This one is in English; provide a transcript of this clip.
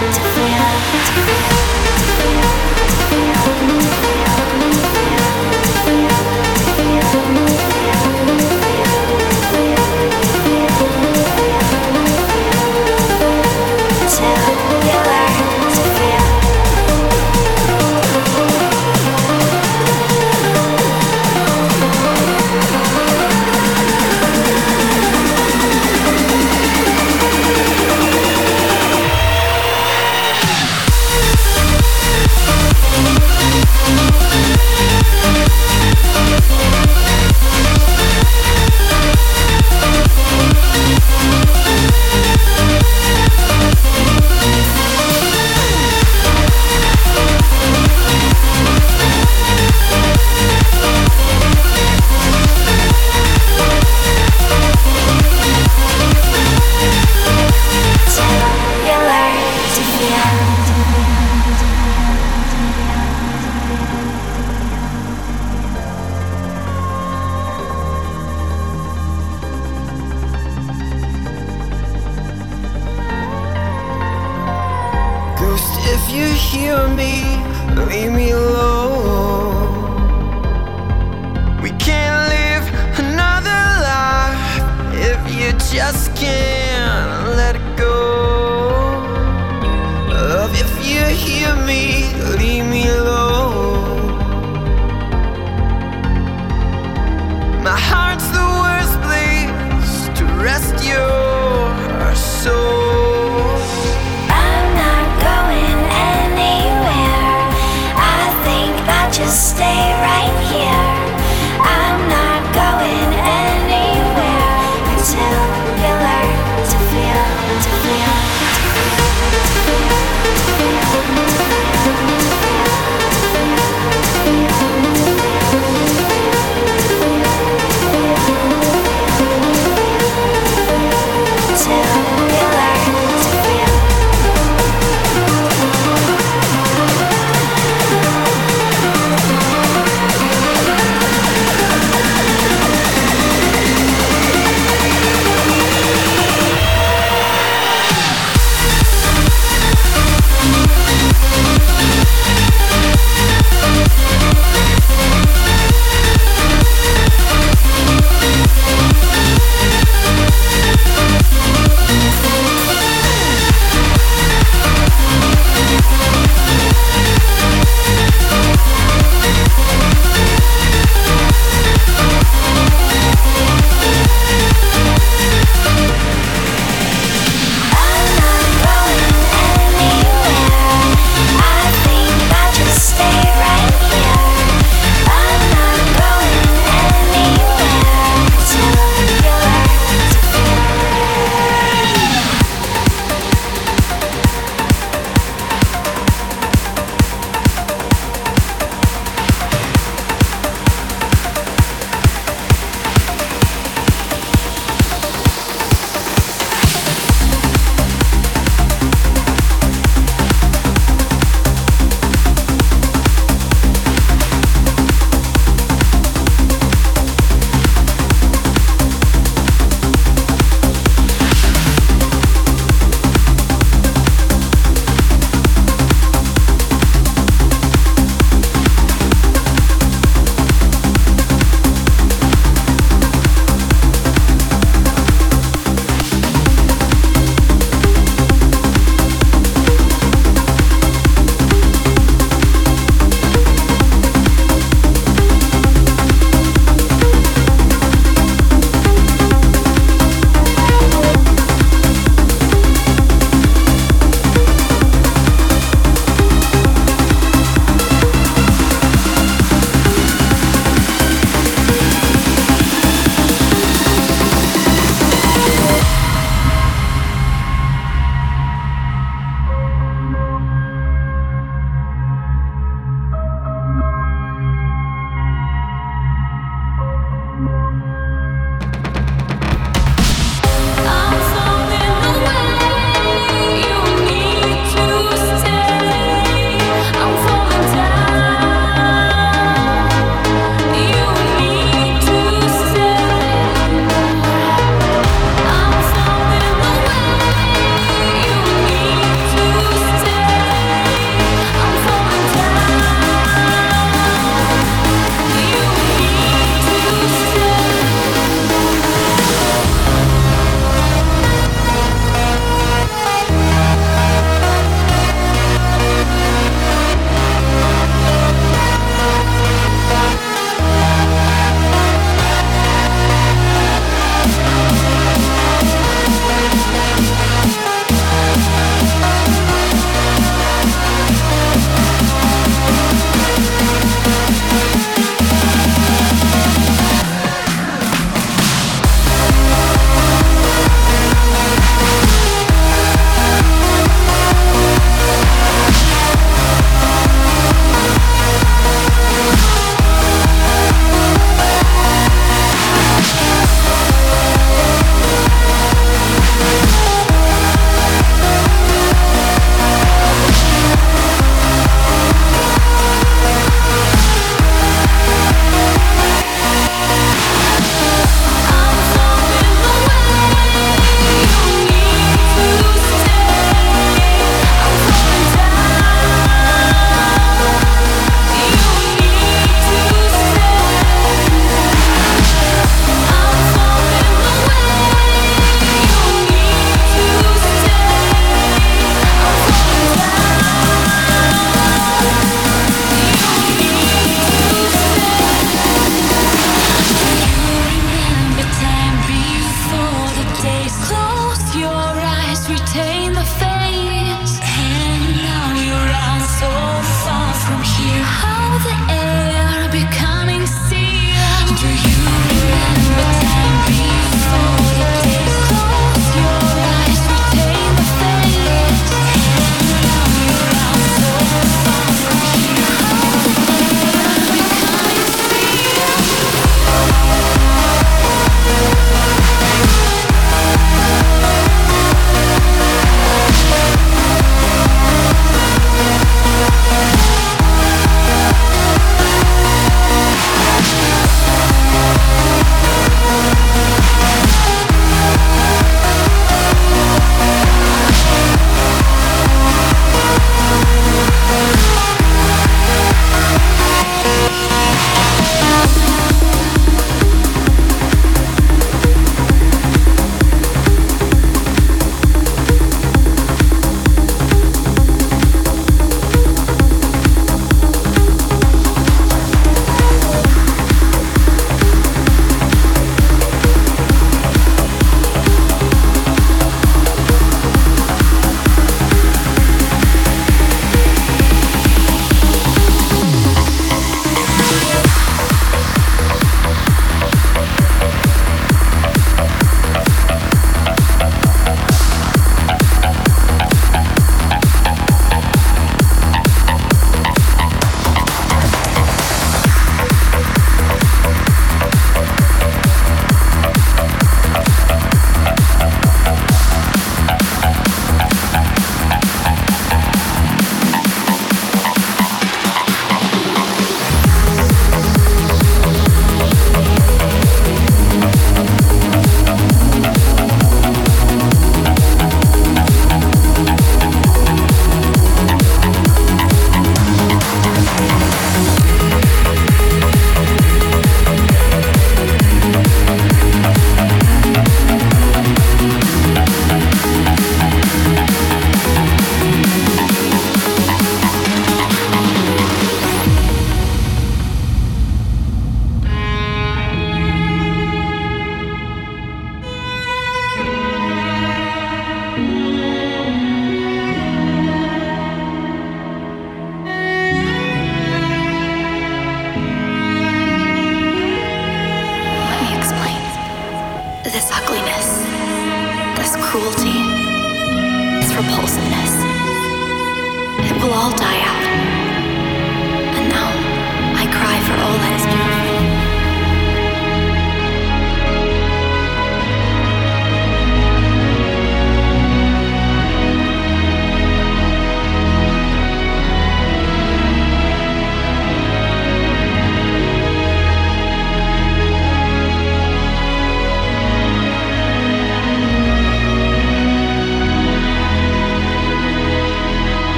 to feel, to feel,